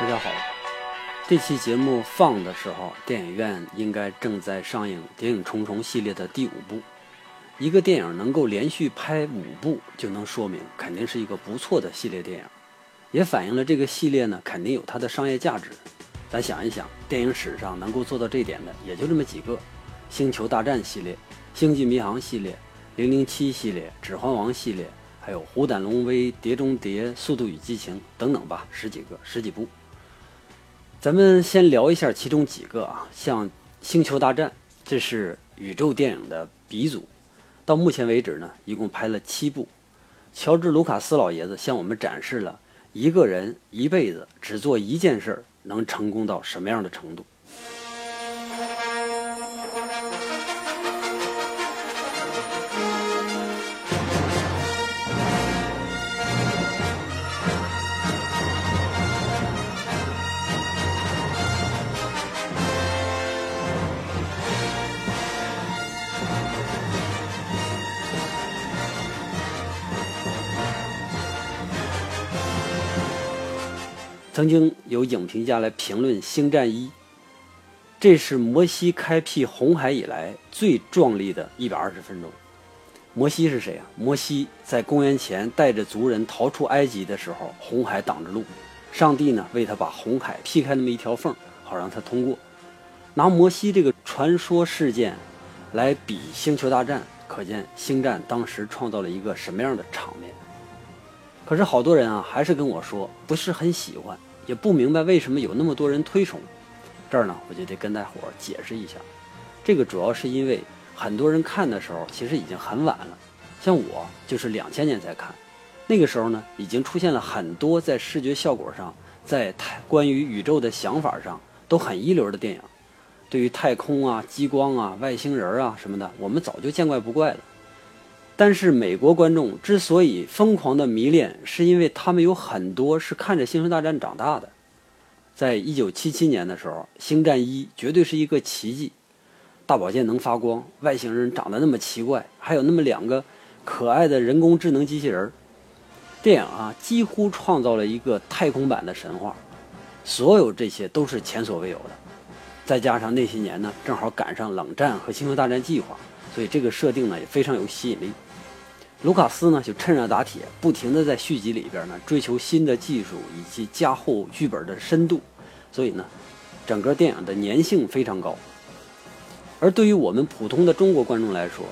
大家好，这期节目放的时候，电影院应该正在上映《谍影重重》系列的第五部。一个电影能够连续拍五部，就能说明肯定是一个不错的系列电影，也反映了这个系列呢肯定有它的商业价值。咱想一想，电影史上能够做到这点的也就这么几个：《星球大战》系列、《星际迷航》系列、《零零七》系列、《指环王》系列，还有《虎胆龙威》《碟中谍》《速度与激情》等等吧，十几个、十几部。咱们先聊一下其中几个啊，像《星球大战》，这是宇宙电影的鼻祖。到目前为止呢，一共拍了七部。乔治·卢卡斯老爷子向我们展示了一个人一辈子只做一件事儿能成功到什么样的程度。曾经有影评家来评论《星战一》，这是摩西开辟红海以来最壮丽的一百二十分钟。摩西是谁啊？摩西在公元前带着族人逃出埃及的时候，红海挡着路，上帝呢为他把红海劈开那么一条缝，好让他通过。拿摩西这个传说事件来比《星球大战》，可见《星战》当时创造了一个什么样的场面。可是好多人啊，还是跟我说不是很喜欢，也不明白为什么有那么多人推崇。这儿呢，我就得跟大伙儿解释一下，这个主要是因为很多人看的时候其实已经很晚了，像我就是两千年才看，那个时候呢，已经出现了很多在视觉效果上，在太关于宇宙的想法上都很一流的电影，对于太空啊、激光啊、外星人啊什么的，我们早就见怪不怪了。但是美国观众之所以疯狂的迷恋，是因为他们有很多是看着《星球大战》长大的。在一九七七年的时候，《星战一》绝对是一个奇迹，大宝剑能发光，外星人长得那么奇怪，还有那么两个可爱的人工智能机器人。电影啊，几乎创造了一个太空版的神话。所有这些都是前所未有的。再加上那些年呢，正好赶上冷战和星球大战计划，所以这个设定呢也非常有吸引力。卢卡斯呢就趁热打铁，不停地在续集里边呢追求新的技术以及加厚剧本的深度，所以呢，整个电影的粘性非常高。而对于我们普通的中国观众来说，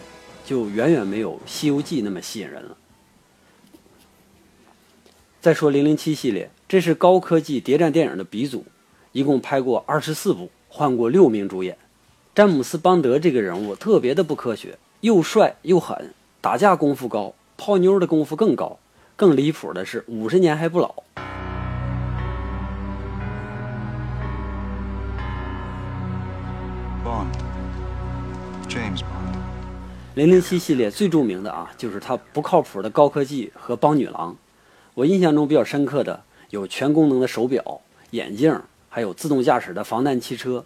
就远远没有《西游记》那么吸引人了。再说《零零七》系列，这是高科技谍战电影的鼻祖，一共拍过二十四部，换过六名主演。詹姆斯·邦德这个人物特别的不科学，又帅又狠。打架功夫高，泡妞的功夫更高，更离谱的是五十年还不老。Bond，James Bond。零零七系列最著名的啊，就是它不靠谱的高科技和帮女郎。我印象中比较深刻的有全功能的手表、眼镜，还有自动驾驶的防弹汽车。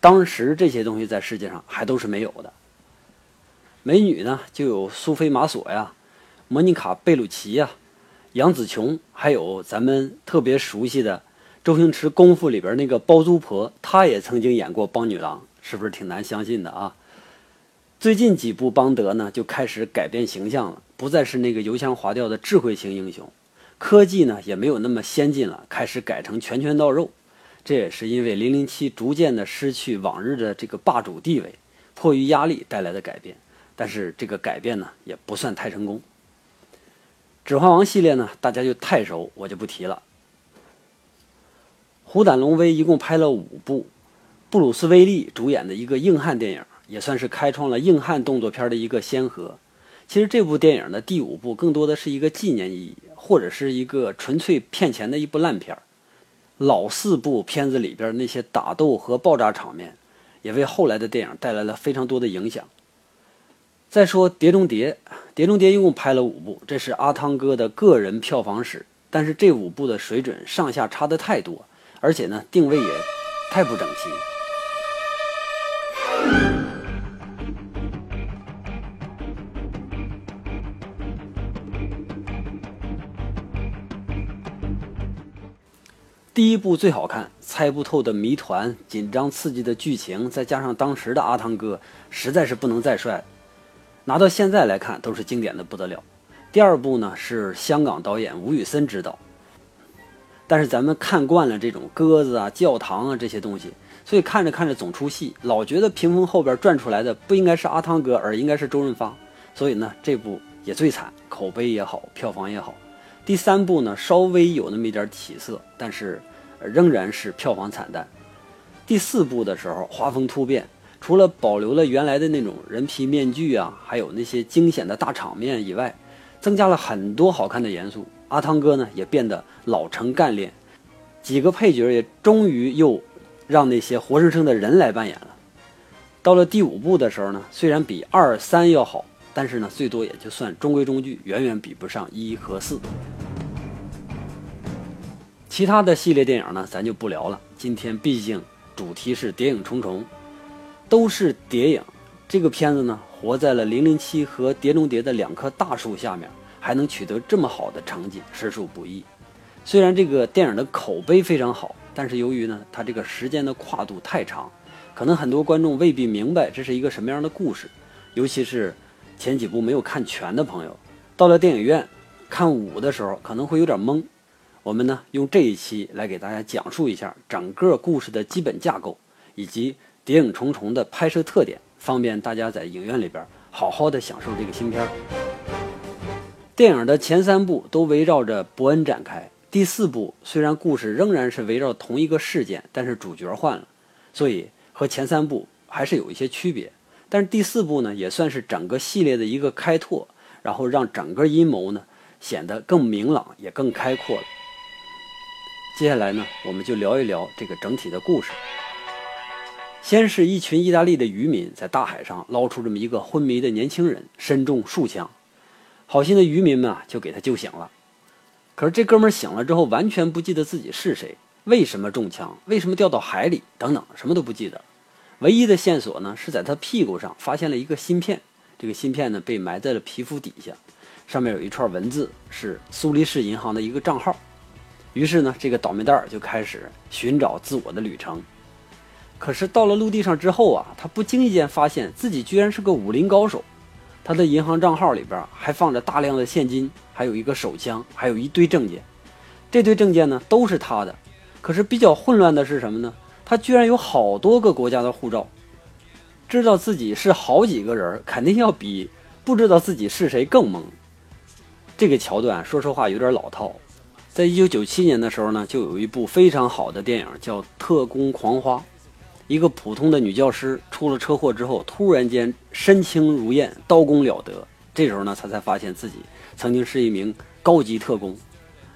当时这些东西在世界上还都是没有的。美女呢，就有苏菲玛索呀、莫妮卡贝鲁奇呀、杨紫琼，还有咱们特别熟悉的周星驰《功夫》里边那个包租婆，她也曾经演过帮女郎，是不是挺难相信的啊？最近几部邦德呢，就开始改变形象了，不再是那个油腔滑调的智慧型英雄，科技呢也没有那么先进了，开始改成拳拳到肉。这也是因为零零七逐渐的失去往日的这个霸主地位，迫于压力带来的改变。但是这个改变呢，也不算太成功。指环王系列呢，大家就太熟，我就不提了。虎胆龙威一共拍了五部，布鲁斯威利主演的一个硬汉电影，也算是开创了硬汉动作片的一个先河。其实这部电影的第五部更多的是一个纪念意义，或者是一个纯粹骗钱的一部烂片老四部片子里边那些打斗和爆炸场面，也为后来的电影带来了非常多的影响。再说碟中谍碟中谍一共拍了五部这是阿汤哥的个人票房史但是这五部的水准上下差的太多而且呢定位也太不整齐。第一部最好看猜不透的谜团紧张刺激的剧情再加上当时的阿汤哥实在是不能再帅了拿到现在来看都是经典的不得了。第二部呢是香港导演吴宇森执导，但是咱们看惯了这种鸽子啊、教堂啊这些东西，所以看着看着总出戏，老觉得屏风后边转出来的不应该是阿汤哥，而应该是周润发。所以呢，这部也最惨，口碑也好，票房也好。第三部呢稍微有那么一点起色，但是仍然是票房惨淡。第四部的时候画风突变，除了保留了原来的那种人皮面具啊，还有那些惊险的大场面以外。增加了很多好看的元素，阿汤哥呢也变得老成干练，几个配角也终于又让那些活生生的人来扮演了。到了第五部的时候呢，虽然比二三要好，但是呢最多也就算中规中矩，远远比不上一和四。其他的系列电影呢，咱就不聊了。今天毕竟主题是谍影重重，都是谍影。这个片子呢，活在了《零零七》和《碟中谍》的两棵大树下面，还能取得这么好的成绩，实属不易。虽然这个电影的口碑非常好，但是由于呢，它这个时间的跨度太长，可能很多观众未必明白这是一个什么样的故事。尤其是前几部没有看全的朋友，到了电影院看五的时候，可能会有点懵。我们呢，用这一期来给大家讲述一下整个故事的基本架构，以及《谍影重重》的拍摄特点。方便大家在影院里边好好的享受这个新片儿。电影的前三部都围绕着伯恩展开，第四部虽然故事仍然是围绕同一个事件，但是主角换了，所以和前三部还是有一些区别。但是第四部呢，也算是整个系列的一个开拓，然后让整个阴谋呢显得更明朗，也更开阔了。接下来呢，我们就聊一聊这个整体的故事。先是一群意大利的渔民在大海上捞出这么一个昏迷的年轻人，身中数枪，好心的渔民们啊就给他救醒了。可是这哥们醒了之后，完全不记得自己是谁，为什么中枪，为什么掉到海里，等等，什么都不记得。唯一的线索呢是在他屁股上发现了一个芯片，这个芯片呢被埋在了皮肤底下，上面有一串文字，是苏黎世银行的一个账号。于是呢，这个倒霉蛋儿就开始寻找自我的旅程。可是到了陆地上之后啊，他不经意间发现自己居然是个武林高手。他的银行账号里边还放着大量的现金，还有一个手枪，还有一堆证件。这堆证件呢都是他的。可是比较混乱的是什么呢？他居然有好多个国家的护照。知道自己是好几个人，肯定要比不知道自己是谁更懵。这个桥段说实话有点老套。在一九九七年的时候呢，就有一部非常好的电影叫《特工狂花》。一个普通的女教师出了车祸之后，突然间身轻如燕，刀工了得。这时候呢，她才发现自己曾经是一名高级特工。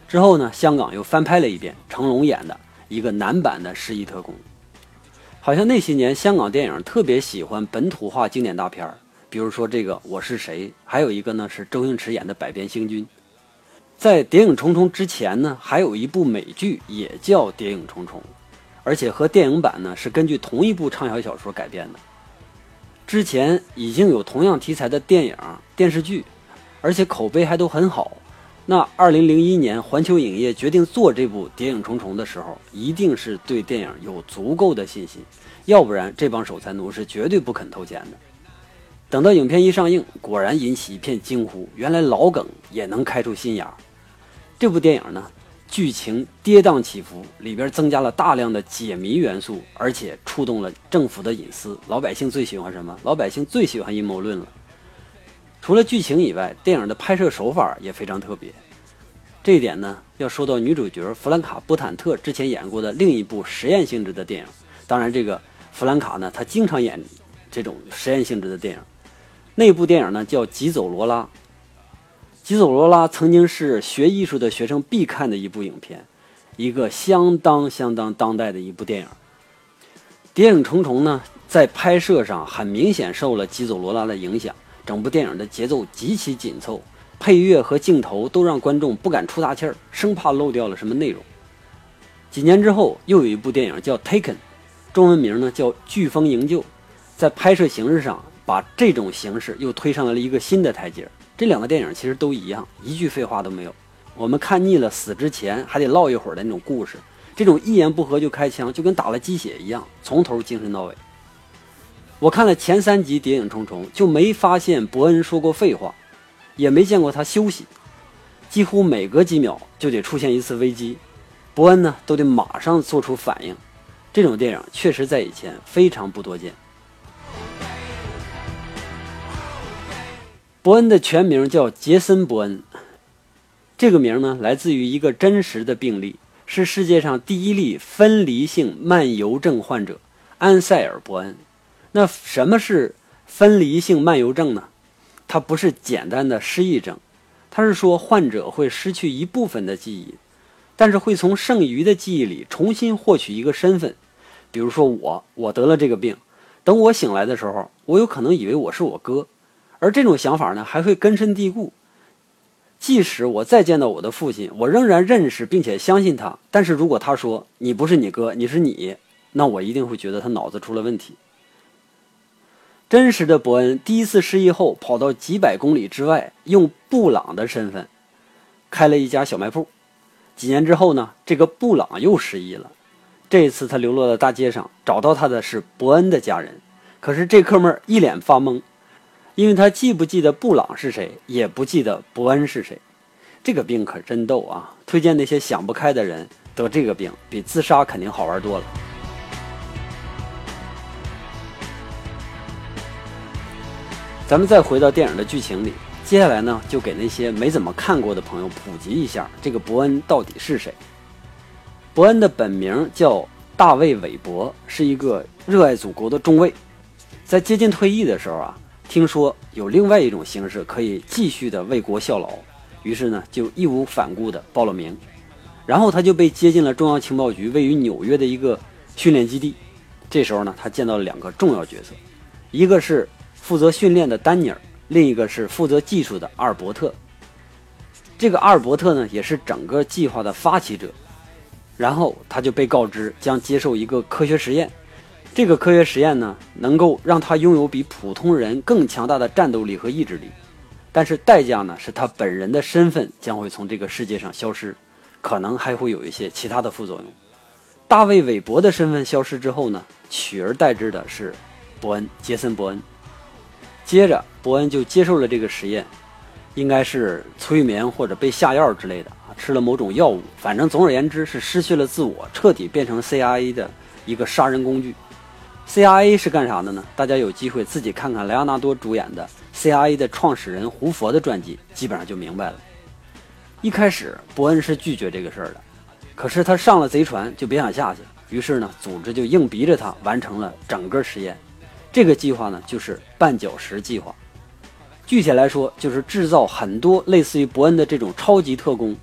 之后呢，香港又翻拍了一遍，成龙演的一个男版的《失忆特工》。好像那些年香港电影特别喜欢本土化经典大片儿，比如说这个《我是谁》，还有一个呢是周星驰演的《百变星君》。在《谍影重重》之前呢，还有一部美剧也叫《谍影重重》。而且和电影版呢是根据同一部畅销小说改编的。之前已经有同样题材的电影、电视剧，而且口碑还都很好。那2001年环球影业决定做这部《谍影重重》的时候，一定是对电影有足够的信心，要不然这帮守财奴是绝对不肯投钱的。等到影片一上映，果然引起一片惊呼：原来老梗也能开出新芽。这部电影呢？剧情跌宕起伏，里边增加了大量的解谜元素，而且触动了政府的隐私。老百姓最喜欢什么？老百姓最喜欢阴谋论了。除了剧情以外，电影的拍摄手法也非常特别。这一点呢，要说到女主角弗兰卡·波坦特之前演过的另一部实验性质的电影。当然，这个弗兰卡呢，她经常演这种实验性质的电影。那部电影呢，叫《疾走罗拉》。《吉走罗拉》曾经是学艺术的学生必看的一部影片，一个相当相当当代的一部电影。《谍影重重》呢，在拍摄上很明显受了《吉走罗拉》的影响，整部电影的节奏极其紧凑，配乐和镜头都让观众不敢出大气儿，生怕漏掉了什么内容。几年之后，又有一部电影叫《Taken》，中文名呢叫《飓风营救》，在拍摄形式上把这种形式又推上了一个新的台阶。这两个电影其实都一样，一句废话都没有。我们看腻了死之前还得唠一会儿的那种故事，这种一言不合就开枪，就跟打了鸡血一样，从头精神到尾。我看了前三集《谍影重重》，就没发现伯恩说过废话，也没见过他休息。几乎每隔几秒就得出现一次危机，伯恩呢都得马上做出反应。这种电影确实在以前非常不多见。伯恩的全名叫杰森·伯恩，这个名呢来自于一个真实的病例，是世界上第一例分离性漫游症患者安塞尔·伯恩。那什么是分离性漫游症呢？它不是简单的失忆症，它是说患者会失去一部分的记忆，但是会从剩余的记忆里重新获取一个身份。比如说我，我得了这个病，等我醒来的时候，我有可能以为我是我哥，而这种想法呢还会根深蒂固。即使我再见到我的父亲，我仍然认识并且相信他，但是如果他说你不是你哥，你是你，那我一定会觉得他脑子出了问题。真实的伯恩第一次失忆后，跑到几百公里之外，用布朗的身份开了一家小卖铺。几年之后呢，这个布朗又失忆了。这一次他流落到大街上，找到他的是伯恩的家人。可是这哥们儿一脸发懵，因为他既不记得布朗是谁，也不记得伯恩是谁。这个病可真逗啊！推荐那些想不开的人得这个病，比自杀肯定好玩多了。咱们再回到电影的剧情里，接下来呢，就给那些没怎么看过的朋友普及一下，这个伯恩到底是谁。伯恩的本名叫大卫·韦伯，是一个热爱祖国的中尉。在接近退役的时候啊，听说有另外一种形式可以继续的为国效劳，于是呢，就义无反顾的报了名。然后他就被接进了中央情报局位于纽约的一个训练基地。这时候呢，他见到了两个重要角色，一个是。负责训练的丹尼尔，另一个是负责技术的阿尔伯特。这个阿尔伯特呢，也是整个计划的发起者。然后他就被告知将接受一个科学实验，这个科学实验呢，能够让他拥有比普通人更强大的战斗力和意志力。但是代价呢，是他本人的身份将会从这个世界上消失，可能还会有一些其他的副作用。大卫·韦伯的身份消失之后呢，取而代之的是伯恩·杰森·伯恩。接着，伯恩就接受了这个实验，应该是催眠或者被下药之类的，吃了某种药物。反正总而言之是失去了自我，彻底变成 CIA 的一个杀人工具。CIA 是干啥的呢？大家有机会自己看看莱昂纳多主演的 CIA 的创始人胡佛的传记，基本上就明白了。一开始，伯恩是拒绝这个事儿的，可是他上了贼船就别想下去，于是呢，组织就硬逼着他完成了整个实验。这个计划呢，就是绊脚石计划。具体来说，就是制造很多类似于伯恩的这种超级特工。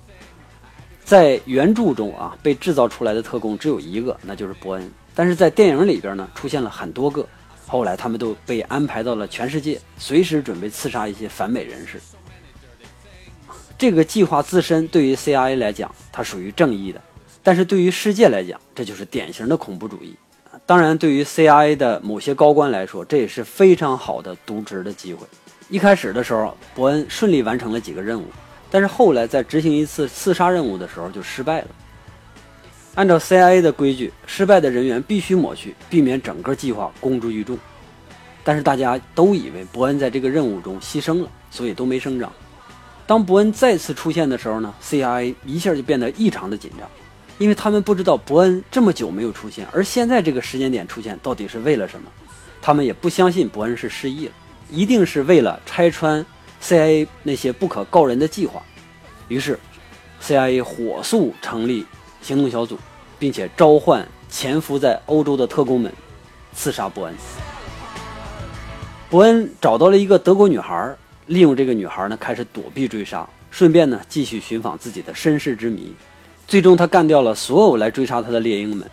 在原著中啊，被制造出来的特工只有一个，那就是伯恩。但是在电影里边呢，出现了很多个。后来他们都被安排到了全世界，随时准备刺杀一些反美人士。这个计划自身对于 CIA 来讲，它属于正义的；但是对于世界来讲，这就是典型的恐怖主义。当然，对于 CIA 的某些高官来说，这也是非常好的渎职的机会。一开始的时候，伯恩顺利完成了几个任务，但是后来在执行一次刺杀任务的时候就失败了。按照 CIA 的规矩，失败的人员必须抹去，避免整个计划公诸于众。但是大家都以为伯恩在这个任务中牺牲了，所以都没声张。当伯恩再次出现的时候呢，CIA 一下就变得异常的紧张。因为他们不知道伯恩这么久没有出现，而现在这个时间点出现到底是为了什么，他们也不相信伯恩是失忆了，一定是为了拆穿 CIA 那些不可告人的计划。于是，CIA 火速成立行动小组，并且召唤潜伏在欧洲的特工们，刺杀伯恩。伯恩找到了一个德国女孩，利用这个女孩呢开始躲避追杀，顺便呢继续寻访自己的身世之谜。最终，他干掉了所有来追杀他的猎鹰们，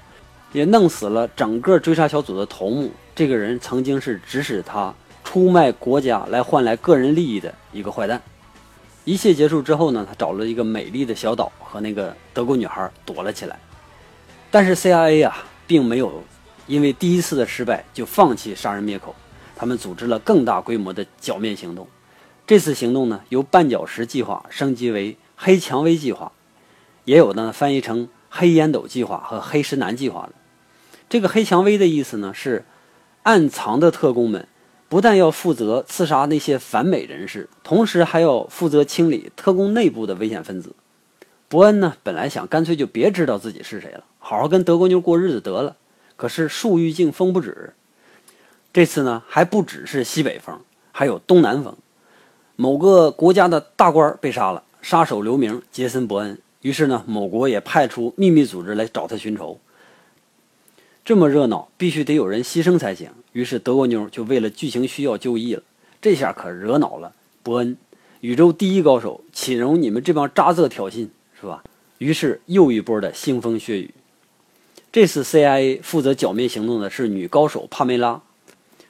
也弄死了整个追杀小组的头目。这个人曾经是指使他出卖国家来换来个人利益的一个坏蛋。一切结束之后呢，他找了一个美丽的小岛和那个德国女孩躲了起来。但是 CIA 啊，并没有因为第一次的失败就放弃杀人灭口，他们组织了更大规模的剿灭行动。这次行动呢，由绊脚石计划升级为黑蔷薇计划。也有呢，翻译成黑烟斗计划和黑石男计划的。这个黑蔷薇的意思呢，是暗藏的特工们不但要负责刺杀那些反美人士，同时还要负责清理特工内部的危险分子。伯恩呢，本来想干脆就别知道自己是谁了，好好跟德国妞过日子得了。可是树欲静风不止，这次呢，还不只是西北风，还有东南风。某个国家的大官被杀了，杀手留名杰森·伯恩。于是呢，某国也派出秘密组织来找他寻仇。这么热闹，必须得有人牺牲才行。于是德国妞就为了剧情需要就义了。这下可惹恼了伯恩，宇宙第一高手，岂容你们这帮渣子挑衅，是吧？于是又一波的腥风血雨。这次 CIA 负责剿灭行动的是女高手帕梅拉。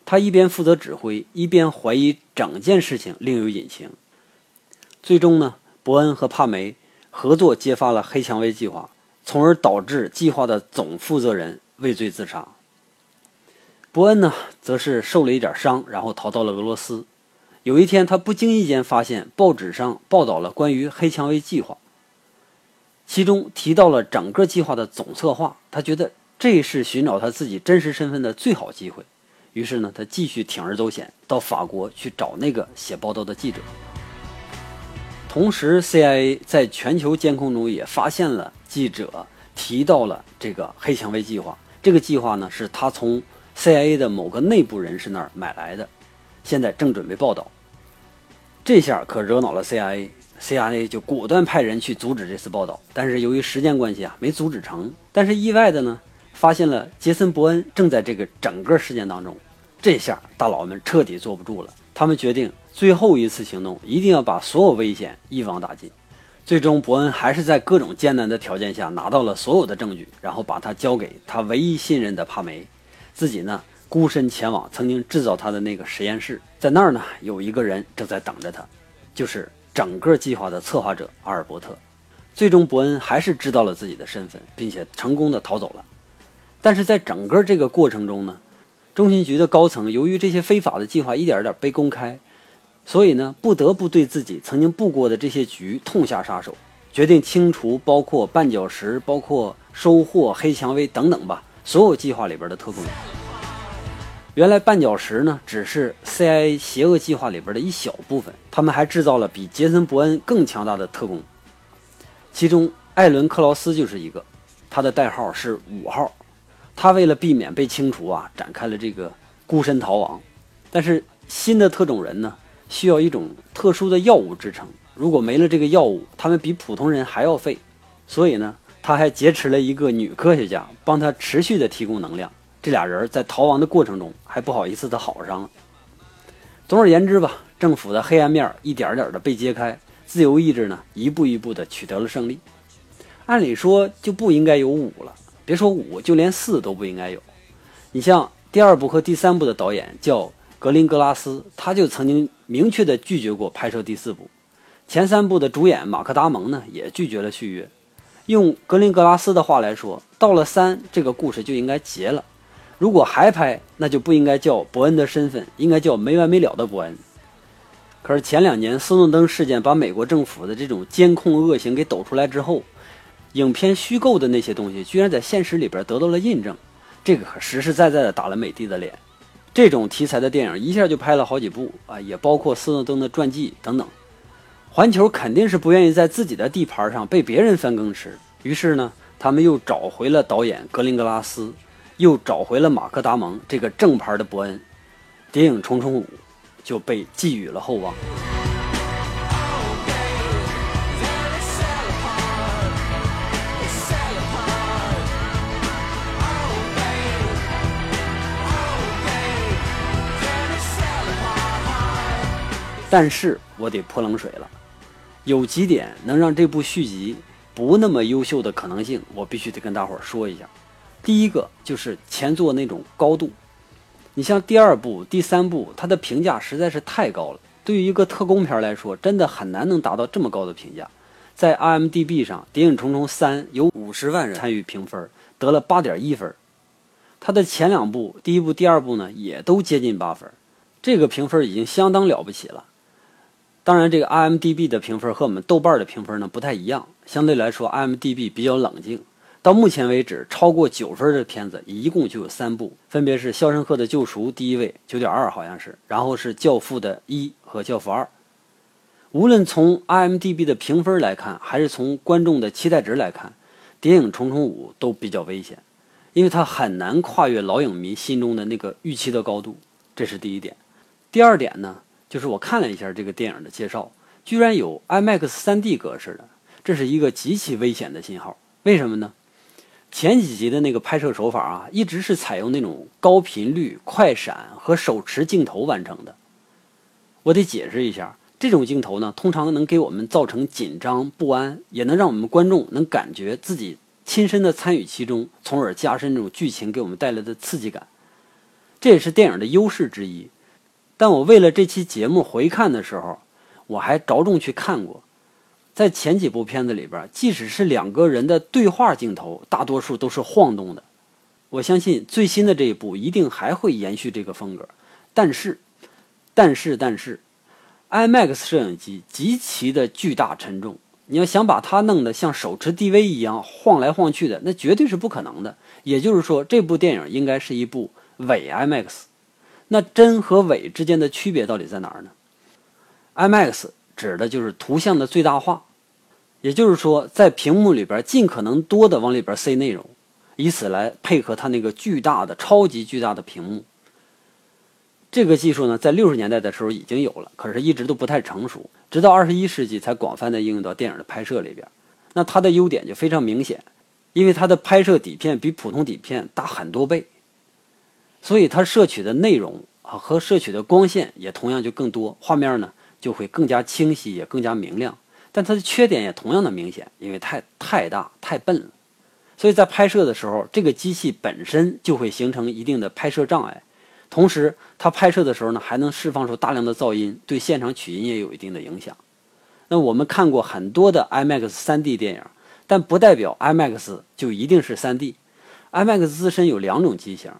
她一边负责指挥，一边怀疑整件事情另有隐情。最终呢，伯恩和帕梅合作揭发了黑蔷薇计划，从而导致计划的总负责人畏罪自杀。伯恩呢，则是受了一点伤，然后逃到了俄罗斯。有一天，他不经意间发现报纸上报道了关于黑蔷薇计划，其中提到了整个计划的总策划。他觉得这是寻找他自己真实身份的最好机会。于是呢，他继续铤而走险，到法国去找那个写报道的记者。同时，CIA 在全球监控中也发现了记者提到了这个黑蔷薇计划。这个计划呢，是他从 CIA 的某个内部人士那儿买来的，现在正准备报道。这下可惹恼了 CIA，CIA 就果断派人去阻止这次报道。但是由于时间关系啊，没阻止成。但是意外的呢，发现了杰森·伯恩正在这个整个事件当中。这下大佬们彻底坐不住了，他们决定最后一次行动，一定要把所有危险一网打尽。最终，伯恩还是在各种艰难的条件下拿到了所有的证据，然后把他交给他唯一信任的帕梅，自己呢孤身前往曾经制造他的那个实验室，在那儿呢有一个人正在等着他，就是整个计划的策划者阿尔伯特。最终，伯恩还是知道了自己的身份，并且成功的逃走了。但是在整个这个过程中呢？中情局的高层由于这些非法的计划一点点被公开，所以呢，不得不对自己曾经布过的这些局痛下杀手，决定清除包括绊脚石、包括收获黑蔷薇等等吧所有计划里边的特工。原来绊脚石呢，只是 CIA 邪恶计划里边的一小部分，他们还制造了比杰森·伯恩更强大的特工，其中艾伦·克劳斯就是一个，他的代号是五号。他为了避免被清除啊，展开了这个孤身逃亡。但是新的特种人呢，需要一种特殊的药物支撑。如果没了这个药物，他们比普通人还要废。所以呢，他还劫持了一个女科学家，帮他持续的提供能量。这俩人在逃亡的过程中还不好意思的好上了。总而言之吧，政府的黑暗面一点点的被揭开，自由意志呢一步一步的取得了胜利。按理说就不应该有五了。别说五，就连四都不应该有。你像第二部和第三部的导演叫格林格拉斯，他就曾经明确的拒绝过拍摄第四部。前三部的主演马克达蒙呢，也拒绝了续约。用格林格拉斯的话来说，到了三，这个故事就应该结了。如果还拍，那就不应该叫伯恩的身份，应该叫没完没了的伯恩。可是前两年斯诺登事件把美国政府的这种监控恶行给抖出来之后。影片虚构的那些东西，居然在现实里边得到了印证，这个可实实在在的打了美帝的脸。这种题材的电影一下就拍了好几部啊，也包括斯诺登的传记等等。环球肯定是不愿意在自己的地盘上被别人翻耕吃，于是呢，他们又找回了导演格林格拉斯，又找回了马克达蒙这个正牌的伯恩，《谍影重重五》就被寄予了厚望。但是我得泼冷水了，有几点能让这部续集不那么优秀的可能性，我必须得跟大伙儿说一下。第一个就是前作那种高度，你像第二部、第三部，它的评价实在是太高了。对于一个特工片来说，真的很难能达到这么高的评价。在 IMDB 上，《谍影重重三》有五十万人参与评分，得了八点一分。它的前两部，第一部、第二部呢，也都接近八分，这个评分已经相当了不起了。当然，这个 IMDB 的评分和我们豆瓣的评分呢不太一样。相对来说，IMDB 比较冷静，到目前为止，超过九分的片子一共就有三部，分别是《肖申克的救赎》第一位九点二，好像是，然后是《教父》的一和《教父二》。无论从 IMDB 的评分来看，还是从观众的期待值来看，谍影重重五都比较危险，因为它很难跨越老影迷心中的那个预期的高度，这是第一点。第二点呢，就是我看了一下这个电影的介绍，居然有 IMAX 3D 格式的，这是一个极其危险的信号。为什么呢？前几集的那个拍摄手法啊，一直是采用那种高频率、快闪和手持镜头完成的。我得解释一下。这种镜头呢，通常能给我们造成紧张不安，也能让我们观众能感觉自己亲身的参与其中，从而加深这种剧情给我们带来的刺激感。这也是电影的优势之一。但我为了这期节目回看的时候，我还着重去看过，在前几部片子里边，即使是两个人的对话镜头，大多数都是晃动的。我相信最新的这一部一定还会延续这个风格。但是，但是，但是。IMAX 摄影机极其的巨大沉重，你要想把它弄得像手持 DV 一样晃来晃去的，那绝对是不可能的。也就是说，这部电影应该是一部伪 IMAX。那真和伪之间的区别到底在哪儿呢？IMAX 指的就是图像的最大化，也就是说，在屏幕里边尽可能多的往里边塞内容，以此来配合它那个巨大的、超级巨大的屏幕。这个技术呢，在六十年代的时候已经有了，可是一直都不太成熟，直到二十一世纪才广泛的应用到电影的拍摄里边。那它的优点就非常明显，因为它的拍摄底片比普通底片大很多倍，所以它摄取的内容啊和摄取的光线也同样就更多，画面呢就会更加清晰，也更加明亮。但它的缺点也同样的明显，因为太太大太笨了，所以在拍摄的时候，这个机器本身就会形成一定的拍摄障碍。同时，它拍摄的时候呢，还能释放出大量的噪音，对现场取音也有一定的影响。那我们看过很多的 IMAX 3D 电影，但不代表 IMAX 就一定是 3D。IMAX 自身有两种机型，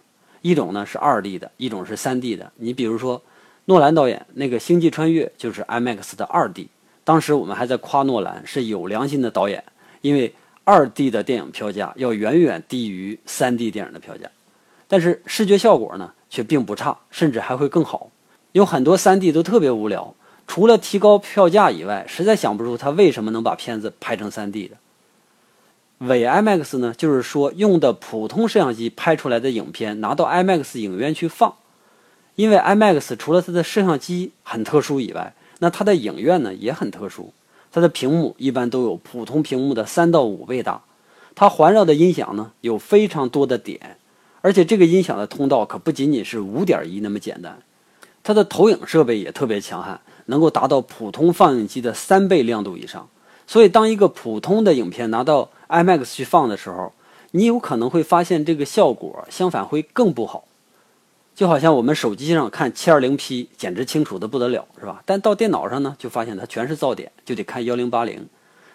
一种呢是二 D 的，一种是三 D 的。你比如说，诺兰导演那个《星际穿越》就是 IMAX 的二 D。当时我们还在夸诺兰是有良心的导演，因为二 D 的电影票价要远远低于三 D 电影的票价。但是视觉效果呢？却并不差，甚至还会更好。有很多三 D 都特别无聊，除了提高票价以外，实在想不出他为什么能把片子拍成三 D 的。伪 IMAX 呢，就是说用的普通摄像机拍出来的影片拿到 IMAX 影院去放，因为 IMAX 除了它的摄像机很特殊以外，那它的影院呢也很特殊，它的屏幕一般都有普通屏幕的三到五倍大，它环绕的音响呢有非常多的点。而且这个音响的通道可不仅仅是五点一那么简单，它的投影设备也特别强悍，能够达到普通放映机的三倍亮度以上。所以，当一个普通的影片拿到 IMAX 去放的时候，你有可能会发现这个效果相反会更不好。就好像我们手机上看 720P，简直清楚的不得了，是吧？但到电脑上呢，就发现它全是噪点，就得看1080。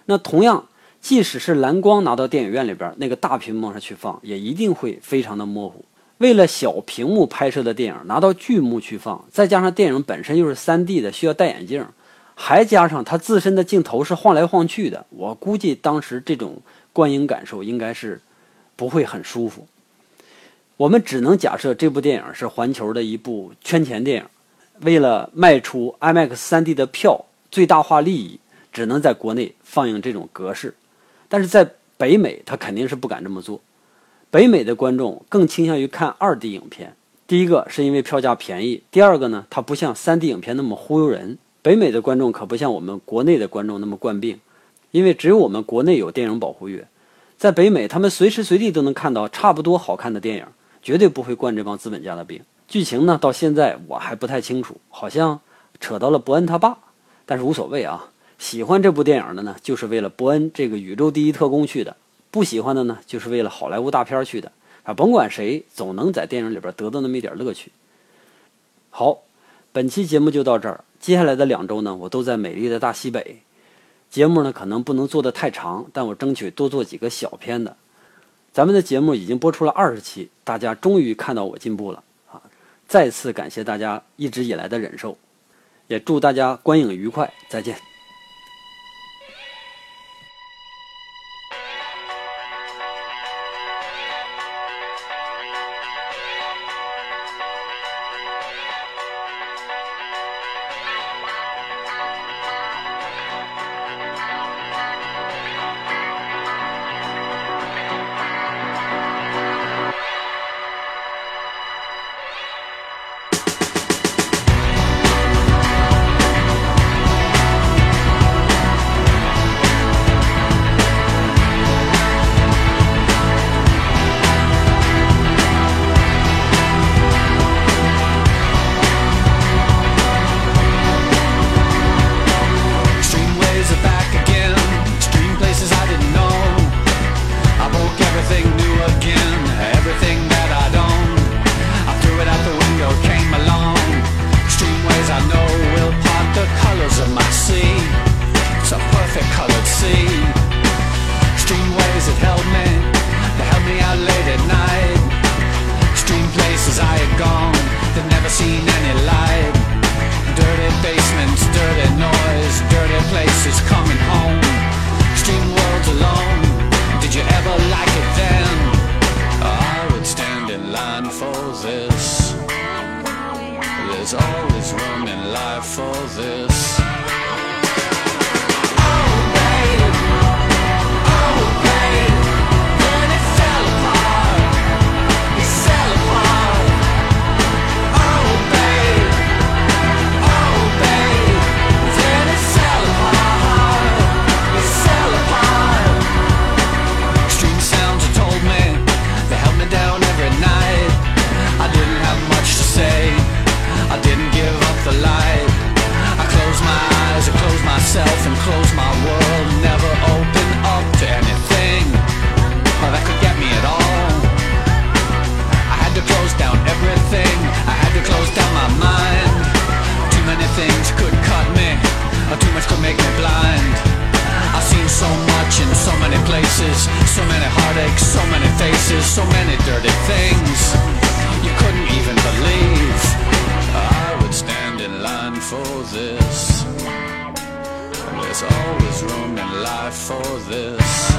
那同样。即使是蓝光拿到电影院里边那个大屏幕上去放，也一定会非常的模糊。为了小屏幕拍摄的电影拿到巨幕去放，再加上电影本身又是 3D 的，需要戴眼镜，还加上它自身的镜头是晃来晃去的，我估计当时这种观影感受应该是不会很舒服。我们只能假设这部电影是环球的一部圈钱电影，为了卖出 IMAX 3D 的票，最大化利益，只能在国内放映这种格式。但是在北美，他肯定是不敢这么做。北美的观众更倾向于看二 D 影片。第一个是因为票价便宜，第二个呢，它不像三 D 影片那么忽悠人。北美的观众可不像我们国内的观众那么惯病，因为只有我们国内有电影保护月，在北美他们随时随地都能看到差不多好看的电影，绝对不会惯这帮资本家的病。剧情呢，到现在我还不太清楚，好像扯到了伯恩他爸，但是无所谓啊。喜欢这部电影的呢，就是为了伯恩这个宇宙第一特工去的；不喜欢的呢，就是为了好莱坞大片去的。啊，甭管谁，总能在电影里边得到那么一点乐趣。好，本期节目就到这儿。接下来的两周呢，我都在美丽的大西北。节目呢，可能不能做得太长，但我争取多做几个小片的。咱们的节目已经播出了二十期，大家终于看到我进步了啊！再次感谢大家一直以来的忍受，也祝大家观影愉快，再见。For this.